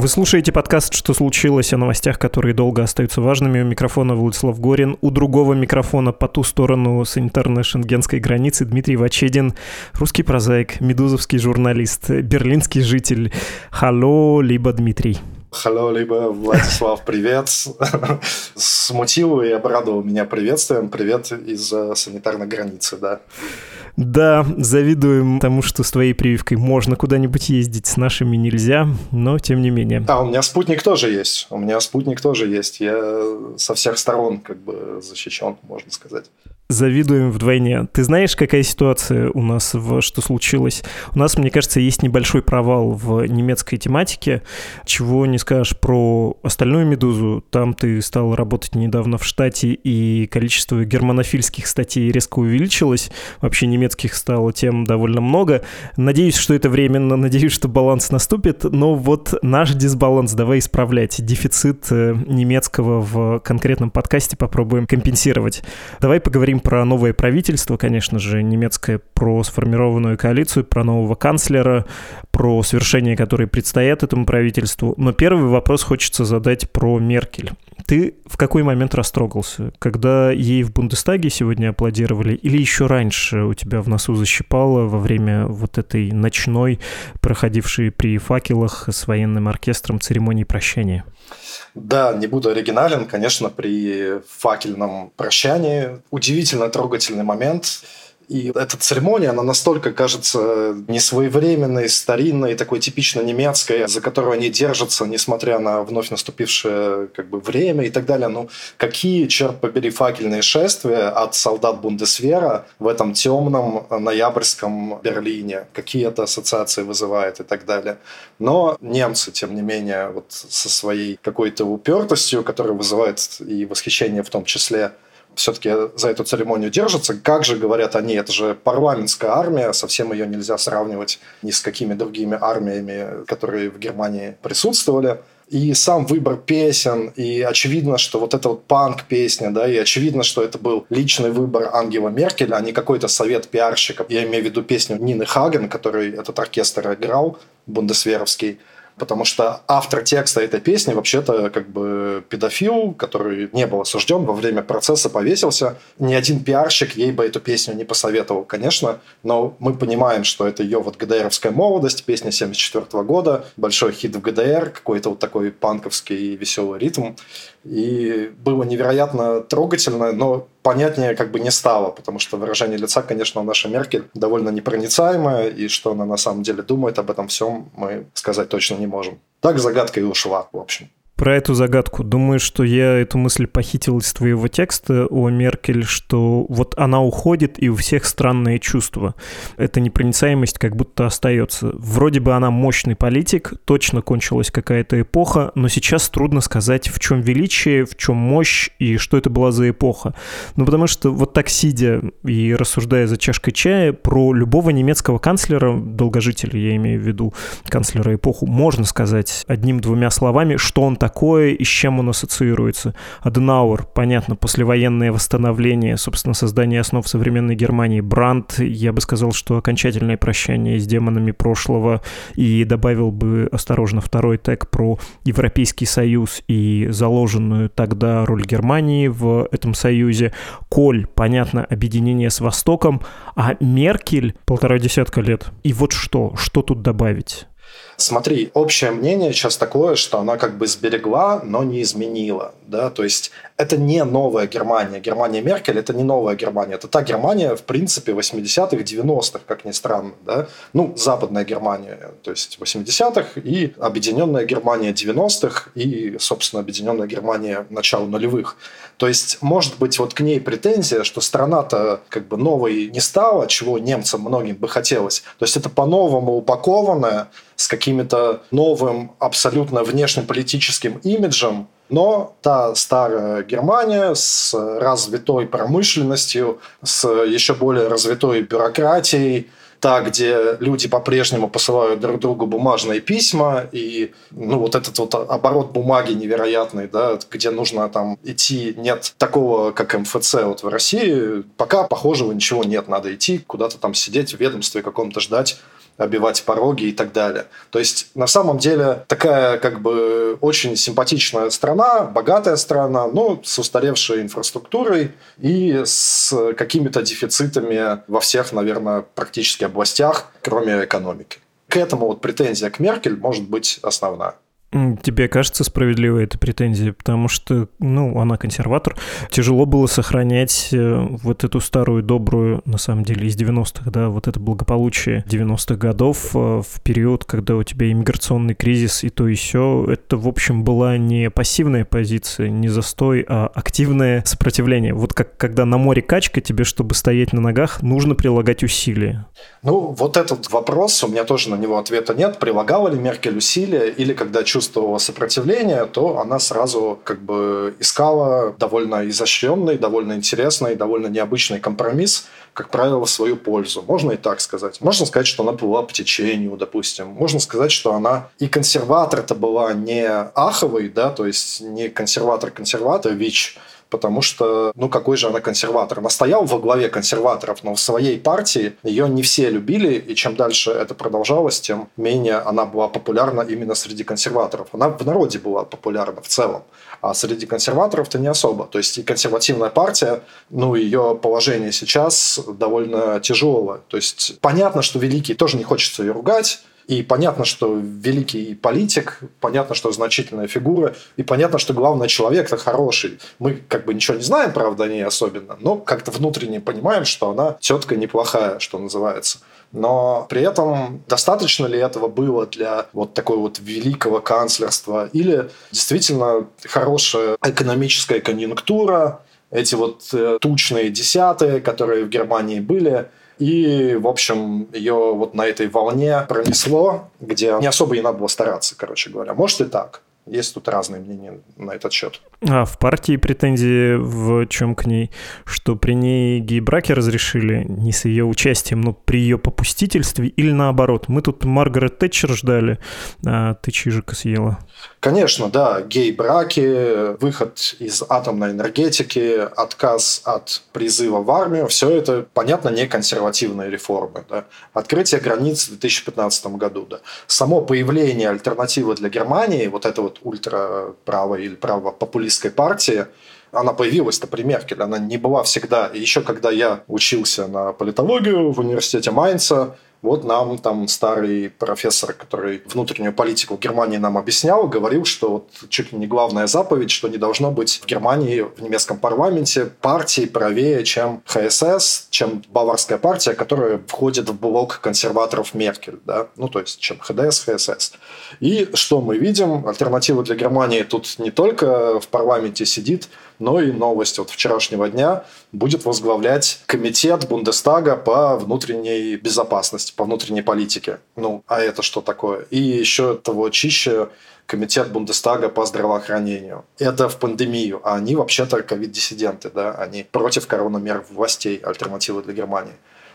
Вы слушаете подкаст «Что случилось?» о новостях, которые долго остаются важными. У микрофона Владислав Горин. У другого микрофона по ту сторону санитарно-шенгенской границы Дмитрий Вачедин, русский прозаик, медузовский журналист, берлинский житель. Халло, либо Дмитрий. Халло, либо Владислав, привет. Смутил и обрадовал меня приветствием. Привет из санитарной границы, да. Да, завидуем тому, что с твоей прививкой можно куда-нибудь ездить, с нашими нельзя, но тем не менее. А, у меня спутник тоже есть. У меня спутник тоже есть. Я со всех сторон как бы защищен, можно сказать завидуем вдвойне. Ты знаешь, какая ситуация у нас в «Что случилось»? У нас, мне кажется, есть небольшой провал в немецкой тематике. Чего не скажешь про остальную «Медузу». Там ты стал работать недавно в штате, и количество германофильских статей резко увеличилось. Вообще немецких стало тем довольно много. Надеюсь, что это временно, надеюсь, что баланс наступит. Но вот наш дисбаланс давай исправлять. Дефицит э, немецкого в конкретном подкасте попробуем компенсировать. Давай поговорим про новое правительство, конечно же, немецкое, про сформированную коалицию, про нового канцлера, про свершения, которые предстоят этому правительству. Но первый вопрос хочется задать про Меркель. Ты в какой момент растрогался? Когда ей в Бундестаге сегодня аплодировали или еще раньше у тебя в носу защипало во время вот этой ночной, проходившей при факелах с военным оркестром церемонии прощания? Да, не буду оригинален, конечно, при факельном прощании. Удивительно трогательный момент. И эта церемония, она настолько кажется несвоевременной, старинной, такой типично немецкой, за которую они держатся, несмотря на вновь наступившее как бы, время и так далее. Ну, какие, черт побери, факельные шествия от солдат Бундесвера в этом темном ноябрьском Берлине? Какие это ассоциации вызывает и так далее. Но немцы, тем не менее, вот со своей какой-то упертостью, которая вызывает и восхищение в том числе, все-таки за эту церемонию держатся. Как же, говорят они, это же парламентская армия, совсем ее нельзя сравнивать ни с какими другими армиями, которые в Германии присутствовали. И сам выбор песен, и очевидно, что вот эта вот панк-песня, да, и очевидно, что это был личный выбор Ангела Меркеля, а не какой-то совет пиарщиков. Я имею в виду песню Нины Хаген, который этот оркестр играл, бундесверовский потому что автор текста этой песни вообще-то как бы педофил, который не был осужден во время процесса, повесился. Ни один пиарщик ей бы эту песню не посоветовал, конечно, но мы понимаем, что это ее вот ГДРовская молодость, песня 74 года, большой хит в ГДР, какой-то вот такой панковский веселый ритм. И было невероятно трогательно, но понятнее как бы не стало, потому что выражение лица, конечно, у нашей Меркель довольно непроницаемое, и что она на самом деле думает об этом всем, мы сказать точно не можем. Так загадка и ушла, в общем про эту загадку. Думаю, что я эту мысль похитил из твоего текста о Меркель, что вот она уходит, и у всех странные чувства. Эта непроницаемость как будто остается. Вроде бы она мощный политик, точно кончилась какая-то эпоха, но сейчас трудно сказать, в чем величие, в чем мощь и что это была за эпоха. Ну, потому что вот так сидя и рассуждая за чашкой чая, про любого немецкого канцлера, долгожителя, я имею в виду канцлера эпоху, можно сказать одним-двумя словами, что он так такое и с чем он ассоциируется. Аденауэр, понятно, послевоенное восстановление, собственно, создание основ современной Германии. Брандт, я бы сказал, что окончательное прощание с демонами прошлого и добавил бы осторожно второй тег про Европейский Союз и заложенную тогда роль Германии в этом союзе. Коль, понятно, объединение с Востоком, а Меркель полтора десятка лет. И вот что, что тут добавить? Смотри, общее мнение сейчас такое, что она как бы сберегла, но не изменила. Да? То есть это не новая Германия. Германия Меркель – это не новая Германия. Это та Германия, в принципе, 80-х, 90-х, как ни странно. Да? Ну, западная Германия, то есть 80-х, и объединенная Германия 90-х, и, собственно, объединенная Германия начала нулевых. То есть, может быть, вот к ней претензия, что страна-то как бы новой не стала, чего немцам многим бы хотелось. То есть, это по-новому упакованная, с каким-то новым абсолютно внешнеполитическим имиджем, Но та старая Германия с развитой промышленностью, с еще более развитой бюрократией, та, где люди по-прежнему посылают друг другу бумажные письма, и ну, вот этот вот оборот бумаги невероятный, да, где нужно там идти, нет такого, как МФЦ вот в России, пока похожего ничего нет, надо идти куда-то там сидеть в ведомстве каком-то ждать обивать пороги и так далее. То есть, на самом деле, такая как бы очень симпатичная страна, богатая страна, но с устаревшей инфраструктурой и с какими-то дефицитами во всех, наверное, практически областях, кроме экономики. К этому вот претензия к Меркель может быть основная. Тебе кажется справедливой эта претензия? Потому что, ну, она консерватор. Тяжело было сохранять э, вот эту старую, добрую, на самом деле, из 90-х, да, вот это благополучие 90-х годов э, в период, когда у тебя иммиграционный кризис и то и все. Это, в общем, была не пассивная позиция, не застой, а активное сопротивление. Вот как когда на море качка, тебе, чтобы стоять на ногах, нужно прилагать усилия. Ну, вот этот вопрос, у меня тоже на него ответа нет. Прилагала ли Меркель усилия или когда чувствовала чувствовала сопротивление, то она сразу как бы искала довольно изощренный, довольно интересный, довольно необычный компромисс, как правило, в свою пользу. Можно и так сказать. Можно сказать, что она плыла по течению, допустим. Можно сказать, что она и консерватор-то была не аховый, да, то есть не консерватор-консерватор, ВИЧ, потому что, ну, какой же она консерватор. Она стояла во главе консерваторов, но в своей партии ее не все любили, и чем дальше это продолжалось, тем менее она была популярна именно среди консерваторов. Она в народе была популярна в целом, а среди консерваторов-то не особо. То есть и консервативная партия, ну, ее положение сейчас довольно тяжелое. То есть понятно, что Великий тоже не хочется ее ругать, и понятно, что великий политик, понятно, что значительная фигура, и понятно, что главный человек-то хороший. Мы как бы ничего не знаем, правда, о ней особенно, но как-то внутренне понимаем, что она тетка неплохая, что называется. Но при этом достаточно ли этого было для вот такой вот великого канцлерства? Или действительно хорошая экономическая конъюнктура, эти вот э, тучные десятые, которые в Германии были, и, в общем, ее вот на этой волне пронесло, где не особо ей надо было стараться, короче говоря. Может и так. Есть тут разные мнения на этот счет. А в партии претензии в чем к ней? Что при ней гей-браки разрешили не с ее участием, но при ее попустительстве или наоборот? Мы тут Маргарет Тэтчер ждали, а ты чижика съела. Конечно, да, гей-браки, выход из атомной энергетики, отказ от призыва в армию, все это, понятно, не консервативные реформы. Да. Открытие границ в 2015 году. Да. Само появление альтернативы для Германии, вот это вот ультраправой или правопопулистской партии, она появилась-то при Меркель, она не была всегда. И еще когда я учился на политологию в университете Майнца, вот нам там старый профессор, который внутреннюю политику Германии нам объяснял, говорил, что вот чуть ли не главная заповедь, что не должно быть в Германии, в немецком парламенте партии правее, чем ХСС, чем Баварская партия, которая входит в блок консерваторов Меркель, да, ну то есть чем ХДС, ХСС. И что мы видим? Альтернатива для Германии тут не только в парламенте сидит, но и новость от вчерашнего дня будет возглавлять комитет Бундестага по внутренней безопасности, по внутренней политике. Ну, а это что такое? И еще того чище комитет Бундестага по здравоохранению. Это в пандемию, а они вообще-то ковид-диссиденты, да, они против коронамер властей, альтернативы для Германии.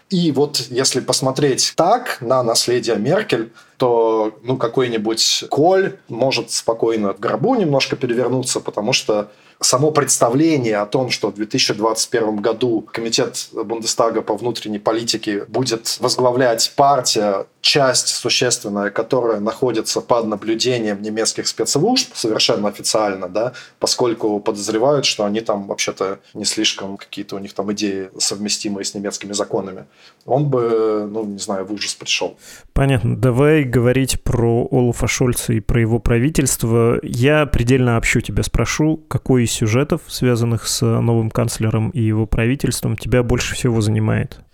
И вот если посмотреть так на наследие Меркель, то ну, какой-нибудь Коль может спокойно в гробу немножко перевернуться, потому что само представление о том, что в 2021 году Комитет Бундестага по внутренней политике будет возглавлять партия, часть существенная, которая находится под наблюдением немецких спецслужб, совершенно официально, да, поскольку подозревают, что они там вообще-то не слишком какие-то у них там идеи совместимые с немецкими законами, он бы, ну, не знаю, в ужас пришел. Понятно. Давай говорить про Олафа Шольца и про его правительство. Я предельно общу тебя спрошу, какой из сюжетов, связанных с новым канцлером и его правительством, тебя больше всего занимает?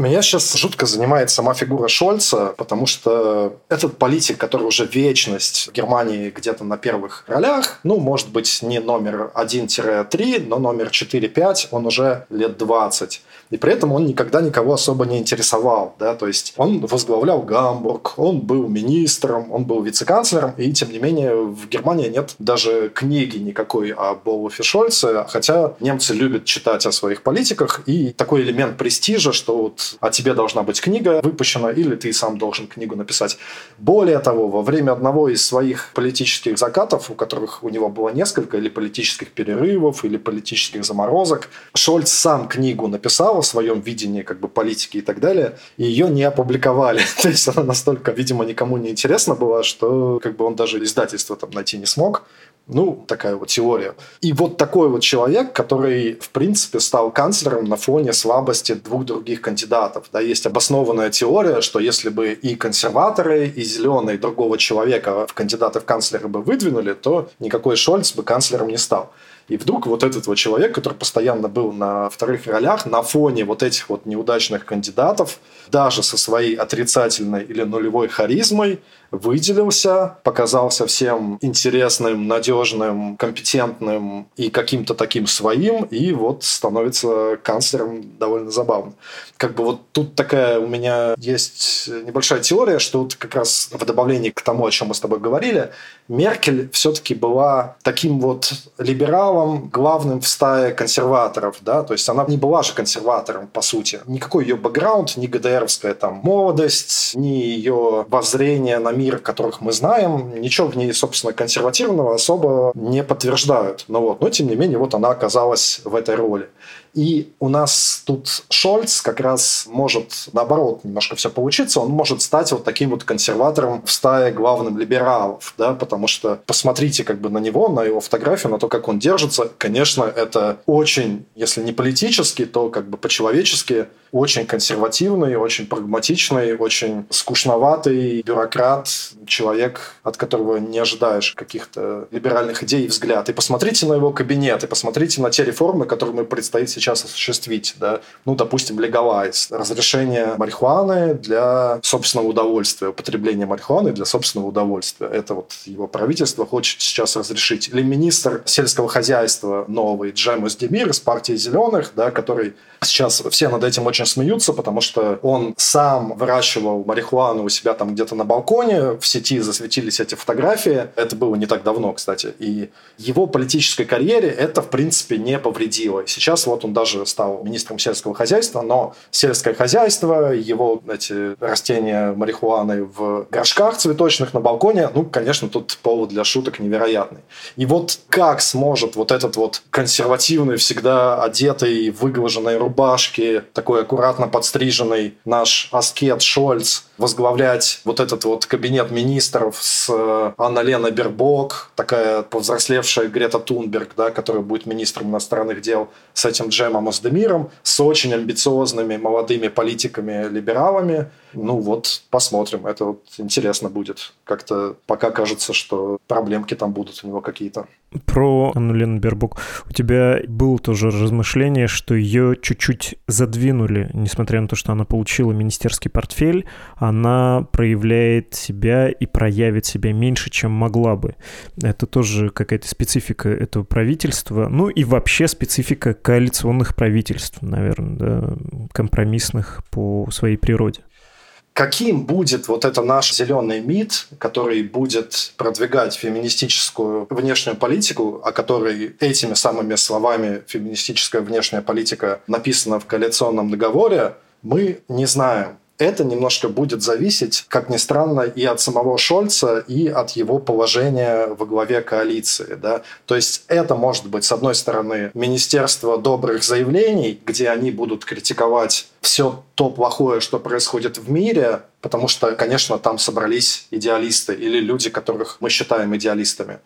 Меня сейчас жутко занимает сама фигура Шольца, потому что этот политик, который уже вечность в Германии где-то на первых ролях, ну, может быть, не номер 1-3, но номер 4-5, он уже лет 20. И при этом он никогда никого особо не интересовал. Да? То есть он возглавлял Гамбург, он был министром, он был вице-канцлером, и тем не менее в Германии нет даже книги никакой о Олафе Шольце, хотя немцы любят читать о своих политиках, и такой элемент престижа, что вот о тебе должна быть книга выпущена, или ты сам должен книгу написать. Более того, во время одного из своих политических закатов, у которых у него было несколько, или политических перерывов, или политических заморозок, Шольц сам книгу написал о своем видении как бы политики и так далее, и ее не опубликовали. То есть она настолько, видимо, никому не интересна была, что как бы он даже издательство там найти не смог. Ну, такая вот теория. И вот такой вот человек, который, в принципе, стал канцлером на фоне слабости двух других кандидатов. Да, есть обоснованная теория, что если бы и консерваторы, и зеленые другого человека в кандидаты в канцлеры бы выдвинули, то никакой Шольц бы канцлером не стал. И вдруг вот этот вот человек, который постоянно был на вторых ролях, на фоне вот этих вот неудачных кандидатов, даже со своей отрицательной или нулевой харизмой, выделился, показался всем интересным, надежным, компетентным и каким-то таким своим, и вот становится канцлером довольно забавно. Как бы вот тут такая у меня есть небольшая теория, что вот как раз в добавлении к тому, о чем мы с тобой говорили, Меркель все-таки была таким вот либералом, главным в стае консерваторов, да, то есть она не была же консерватором, по сути. Никакой ее бэкграунд, ни ГДРовская там молодость, ни ее воззрение на мир, которых мы знаем, ничего в ней, собственно, консервативного особо не подтверждают. Но, вот, но тем не менее, вот она оказалась в этой роли. И у нас тут Шольц как раз может, наоборот, немножко все получиться. Он может стать вот таким вот консерватором в стае главным либералов, да, потому что посмотрите как бы на него, на его фотографию, на то, как он держится. Конечно, это очень, если не политически, то как бы по-человечески очень консервативный, очень прагматичный, очень скучноватый бюрократ, человек, от которого не ожидаешь каких-то либеральных идей и взгляд. И посмотрите на его кабинет, и посмотрите на те реформы, которые ему предстоит сейчас осуществить. Да? Ну, допустим, легалайз. Разрешение марихуаны для собственного удовольствия, употребление марихуаны для собственного удовольствия. Это вот его правительство хочет сейчас разрешить. Или министр сельского хозяйства новый Джемус Демир из партии «Зеленых», да, который сейчас все над этим очень смеются, потому что он сам выращивал марихуану у себя там где-то на балконе, в сети засветились эти фотографии. Это было не так давно, кстати. И его политической карьере это, в принципе, не повредило. Сейчас вот он даже стал министром сельского хозяйства, но сельское хозяйство, его эти растения марихуаны в горшках цветочных на балконе, ну, конечно, тут повод для шуток невероятный. И вот как сможет вот этот вот консервативный, всегда одетый, выглаженный рубашке, такой аккуратно подстриженный наш аскет Шольц возглавлять вот этот вот кабинет министров с э, Анна Лена Бербок, такая повзрослевшая Грета Тунберг, да, которая будет министром иностранных дел, с этим Джемом Оздемиром, с очень амбициозными молодыми политиками-либералами. Ну вот, посмотрим. Это вот интересно будет. Как-то пока кажется, что проблемки там будут у него какие-то. Про Анну Лену Бербок. У тебя было тоже размышление, что ее чуть-чуть задвинули, несмотря на то, что она получила министерский портфель, она проявляет себя и проявит себя меньше, чем могла бы. Это тоже какая-то специфика этого правительства, ну и вообще специфика коалиционных правительств, наверное, да, компромиссных по своей природе каким будет вот это наш зеленый МИД, который будет продвигать феминистическую внешнюю политику, о которой этими самыми словами феминистическая внешняя политика написана в коалиционном договоре, мы не знаем это немножко будет зависеть, как ни странно, и от самого Шольца, и от его положения во главе коалиции. Да? То есть это может быть, с одной стороны, Министерство добрых заявлений, где они будут критиковать все то плохое, что происходит в мире, потому что, конечно, там собрались идеалисты или люди, которых мы считаем идеалистами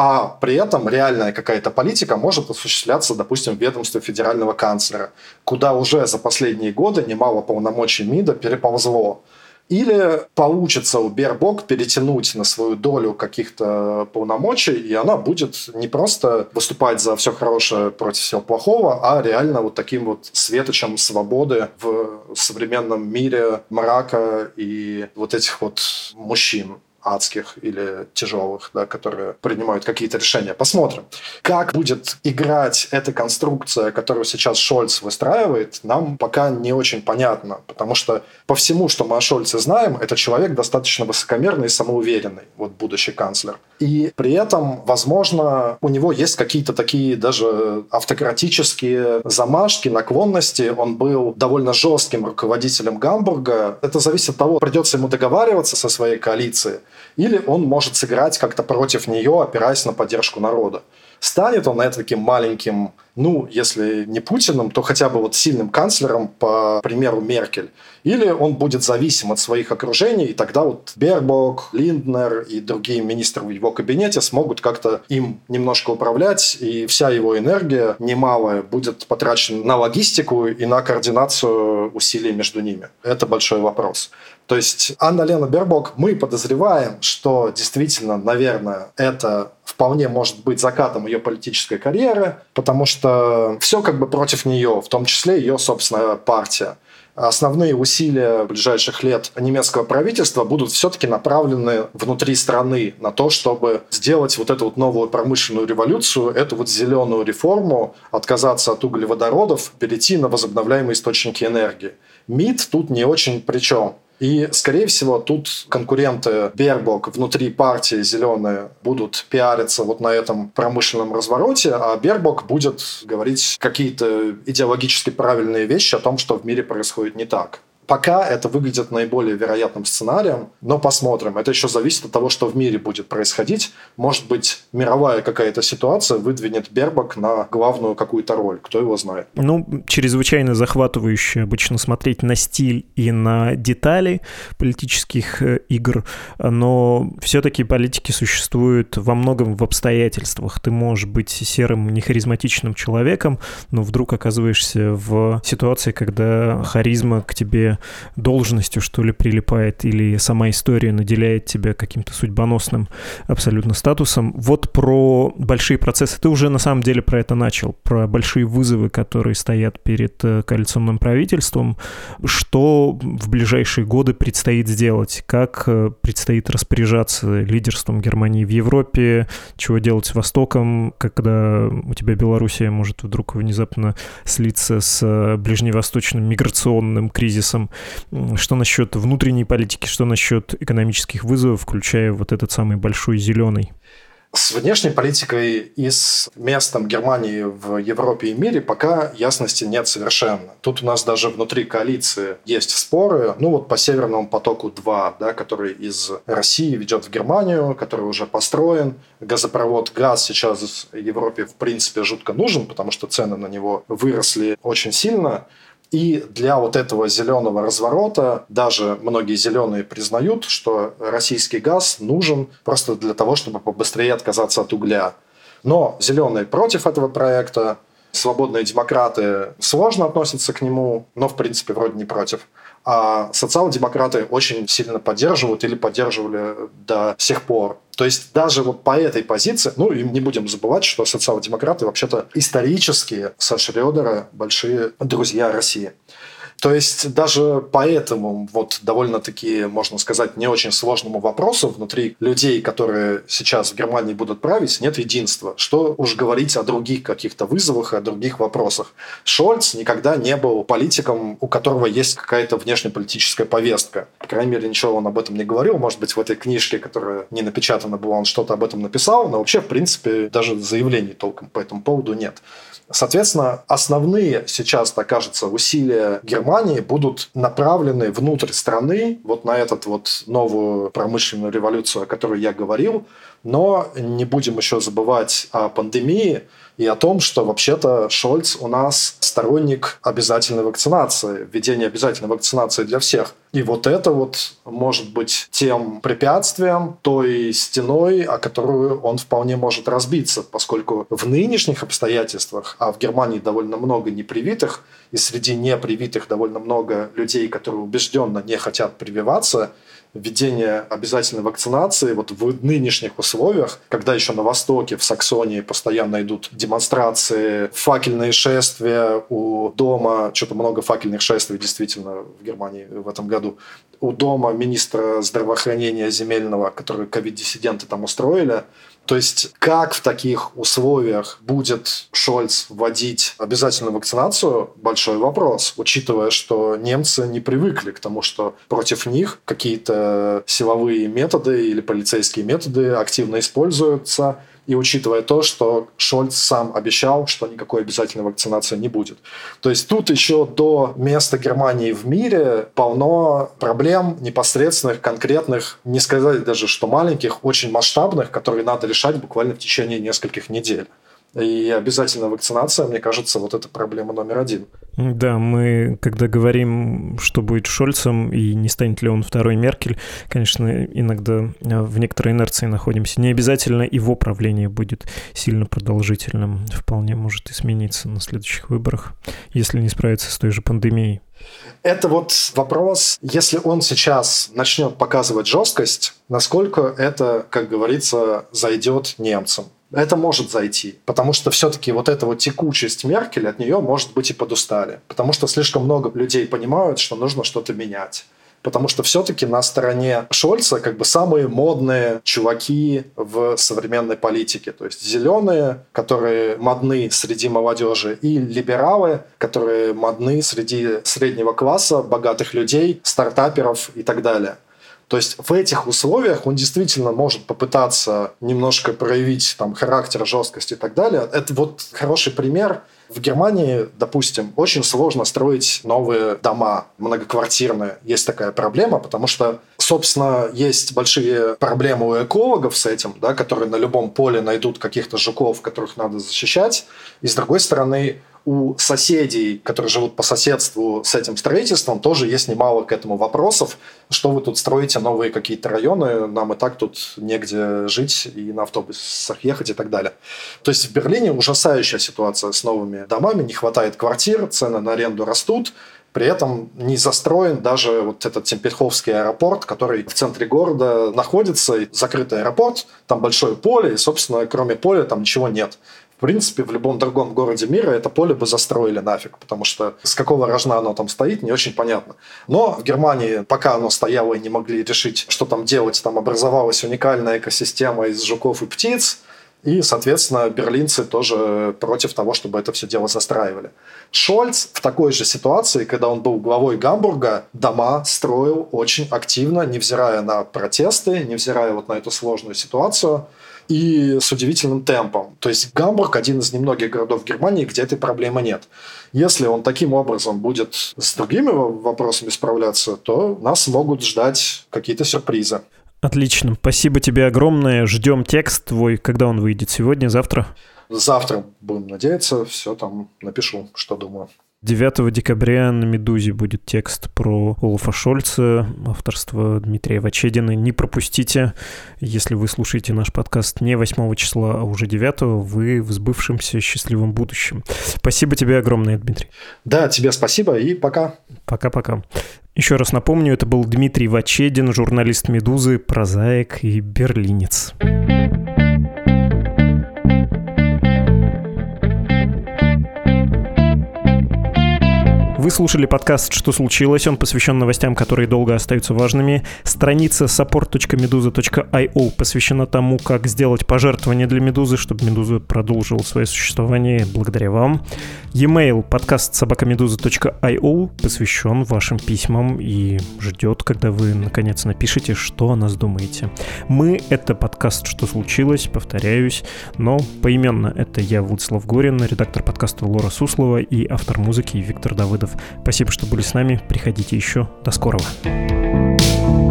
а при этом реальная какая-то политика может осуществляться, допустим, в ведомстве федерального канцлера, куда уже за последние годы немало полномочий МИДа переползло. Или получится у Бербок перетянуть на свою долю каких-то полномочий, и она будет не просто выступать за все хорошее против всего плохого, а реально вот таким вот светочем свободы в современном мире мрака и вот этих вот мужчин адских или тяжелых, да, которые принимают какие-то решения. Посмотрим. Как будет играть эта конструкция, которую сейчас Шольц выстраивает, нам пока не очень понятно, потому что по всему, что мы о Шольце знаем, это человек достаточно высокомерный и самоуверенный, вот будущий канцлер. И при этом, возможно, у него есть какие-то такие даже автократические замашки, наклонности. Он был довольно жестким руководителем Гамбурга. Это зависит от того, придется ему договариваться со своей коалицией, или он может сыграть как-то против нее, опираясь на поддержку народа. Станет он это таким маленьким, ну, если не Путиным, то хотя бы вот сильным канцлером, по примеру Меркель. Или он будет зависим от своих окружений, и тогда вот Бербок, Линднер и другие министры в его кабинете смогут как-то им немножко управлять, и вся его энергия немалая будет потрачена на логистику и на координацию усилий между ними. Это большой вопрос. То есть Анна Лена Бербок, мы подозреваем, что действительно, наверное, это вполне может быть закатом ее политической карьеры, потому что все как бы против нее, в том числе ее собственная партия основные усилия ближайших лет немецкого правительства будут все-таки направлены внутри страны на то, чтобы сделать вот эту вот новую промышленную революцию, эту вот зеленую реформу, отказаться от углеводородов, перейти на возобновляемые источники энергии. МИД тут не очень при чем. И, скорее всего, тут конкуренты Бербок внутри партии зеленые будут пиариться вот на этом промышленном развороте, а Бербок будет говорить какие-то идеологически правильные вещи о том, что в мире происходит не так. Пока это выглядит наиболее вероятным сценарием, но посмотрим. Это еще зависит от того, что в мире будет происходить. Может быть, мировая какая-то ситуация выдвинет Бербак на главную какую-то роль. Кто его знает? Ну, чрезвычайно захватывающе обычно смотреть на стиль и на детали политических э, игр, но все-таки политики существуют во многом в обстоятельствах. Ты можешь быть серым, нехаризматичным человеком, но вдруг оказываешься в ситуации, когда харизма к тебе должностью, что ли, прилипает, или сама история наделяет тебя каким-то судьбоносным абсолютно статусом. Вот про большие процессы ты уже на самом деле про это начал, про большие вызовы, которые стоят перед э, коалиционным правительством. Что в ближайшие годы предстоит сделать? Как э, предстоит распоряжаться лидерством Германии в Европе? Чего делать с Востоком, когда у тебя Белоруссия может вдруг внезапно слиться с э, ближневосточным миграционным кризисом? Что насчет внутренней политики, что насчет экономических вызовов, включая вот этот самый большой зеленый? С внешней политикой и с местом Германии в Европе и мире пока ясности нет совершенно. Тут у нас даже внутри коалиции есть споры. Ну вот по Северному потоку-2, да, который из России ведет в Германию, который уже построен. Газопровод «Газ» сейчас в Европе в принципе жутко нужен, потому что цены на него выросли очень сильно. И для вот этого зеленого разворота даже многие зеленые признают, что российский газ нужен просто для того, чтобы побыстрее отказаться от угля. Но зеленые против этого проекта, свободные демократы сложно относятся к нему, но в принципе вроде не против а социал-демократы очень сильно поддерживают или поддерживали до сих пор. То есть даже вот по этой позиции, ну и не будем забывать, что социал-демократы вообще-то исторически со Шредера большие друзья России. То есть даже по этому вот довольно-таки, можно сказать, не очень сложному вопросу внутри людей, которые сейчас в Германии будут править, нет единства. Что уж говорить о других каких-то вызовах, о других вопросах. Шольц никогда не был политиком, у которого есть какая-то внешнеполитическая повестка. По крайней мере, ничего он об этом не говорил. Может быть, в этой книжке, которая не напечатана была, он что-то об этом написал, но вообще, в принципе, даже заявлений толком по этому поводу нет. Соответственно, основные сейчас, так кажется, усилия Германии будут направлены внутрь страны, вот на этот вот новую промышленную революцию, о которой я говорил, Но не будем еще забывать о пандемии, и о том, что вообще-то Шольц у нас сторонник обязательной вакцинации, введения обязательной вакцинации для всех. И вот это вот может быть тем препятствием, той стеной, о которую он вполне может разбиться, поскольку в нынешних обстоятельствах, а в Германии довольно много непривитых, и среди непривитых довольно много людей, которые убежденно не хотят прививаться, введение обязательной вакцинации вот в нынешних условиях, когда еще на Востоке, в Саксонии постоянно идут демонстрации, факельные шествия у дома, что-то много факельных шествий действительно в Германии в этом году, у дома министра здравоохранения земельного, который ковид-диссиденты там устроили, то есть как в таких условиях будет Шольц вводить обязательную вакцинацию, большой вопрос, учитывая, что немцы не привыкли к тому, что против них какие-то силовые методы или полицейские методы активно используются, и учитывая то, что Шольц сам обещал, что никакой обязательной вакцинации не будет. То есть тут еще до места Германии в мире полно проблем непосредственных, конкретных, не сказать даже, что маленьких, очень масштабных, которые надо решать буквально в течение нескольких недель. И обязательно вакцинация, мне кажется, вот это проблема номер один. Да, мы, когда говорим, что будет Шольцем и не станет ли он второй Меркель, конечно, иногда э, в некоторой инерции находимся. Не обязательно его правление будет сильно продолжительным. Вполне может измениться на следующих выборах, если не справиться с той же пандемией. Это вот вопрос, если он сейчас начнет показывать жесткость, насколько это, как говорится, зайдет немцам это может зайти, потому что все-таки вот эта вот текучесть Меркель, от нее, может быть, и подустали, потому что слишком много людей понимают, что нужно что-то менять. Потому что все-таки на стороне Шольца как бы самые модные чуваки в современной политике. То есть зеленые, которые модны среди молодежи, и либералы, которые модны среди среднего класса, богатых людей, стартаперов и так далее. То есть в этих условиях он действительно может попытаться немножко проявить там характер, жесткость и так далее. Это вот хороший пример. В Германии, допустим, очень сложно строить новые дома многоквартирные. Есть такая проблема, потому что, собственно, есть большие проблемы у экологов с этим, да, которые на любом поле найдут каких-то жуков, которых надо защищать. И с другой стороны, у соседей, которые живут по соседству с этим строительством, тоже есть немало к этому вопросов. Что вы тут строите, новые какие-то районы, нам и так тут негде жить и на автобусах ехать и так далее. То есть в Берлине ужасающая ситуация с новыми домами, не хватает квартир, цены на аренду растут, при этом не застроен даже вот этот Темпельховский аэропорт, который в центре города находится, закрытый аэропорт, там большое поле, и, собственно, кроме поля там ничего нет. В принципе, в любом другом городе мира это поле бы застроили нафиг, потому что с какого рожна оно там стоит, не очень понятно. Но в Германии, пока оно стояло и не могли решить, что там делать, там образовалась уникальная экосистема из жуков и птиц, и, соответственно, берлинцы тоже против того, чтобы это все дело застраивали. Шольц в такой же ситуации, когда он был главой Гамбурга, дома строил очень активно, невзирая на протесты, невзирая вот на эту сложную ситуацию и с удивительным темпом. То есть Гамбург один из немногих городов Германии, где этой проблемы нет. Если он таким образом будет с другими вопросами справляться, то нас могут ждать какие-то сюрпризы. Отлично. Спасибо тебе огромное. Ждем текст твой, когда он выйдет. Сегодня, завтра? Завтра, будем надеяться, все там напишу, что думаю. 9 декабря на «Медузе» будет текст про Олафа Шольца, авторство Дмитрия Вачедина. Не пропустите, если вы слушаете наш подкаст не 8 числа, а уже 9, вы в сбывшемся счастливом будущем. Спасибо тебе огромное, Дмитрий. Да, тебе спасибо и пока. Пока-пока. Еще раз напомню, это был Дмитрий Вачедин, журналист «Медузы», прозаик и берлинец. Вы слушали подкаст «Что случилось?». Он посвящен новостям, которые долго остаются важными. Страница support.meduza.io посвящена тому, как сделать пожертвование для Медузы, чтобы Медуза продолжила свое существование благодаря вам. E-mail подкаст собакамедуза.io посвящен вашим письмам и ждет, когда вы наконец напишите, что о нас думаете. Мы — это подкаст «Что случилось?», повторяюсь, но поименно это я, Владислав Горин, редактор подкаста Лора Суслова и автор музыки Виктор Давыдов. Спасибо, что были с нами. Приходите еще. До скорого. thank you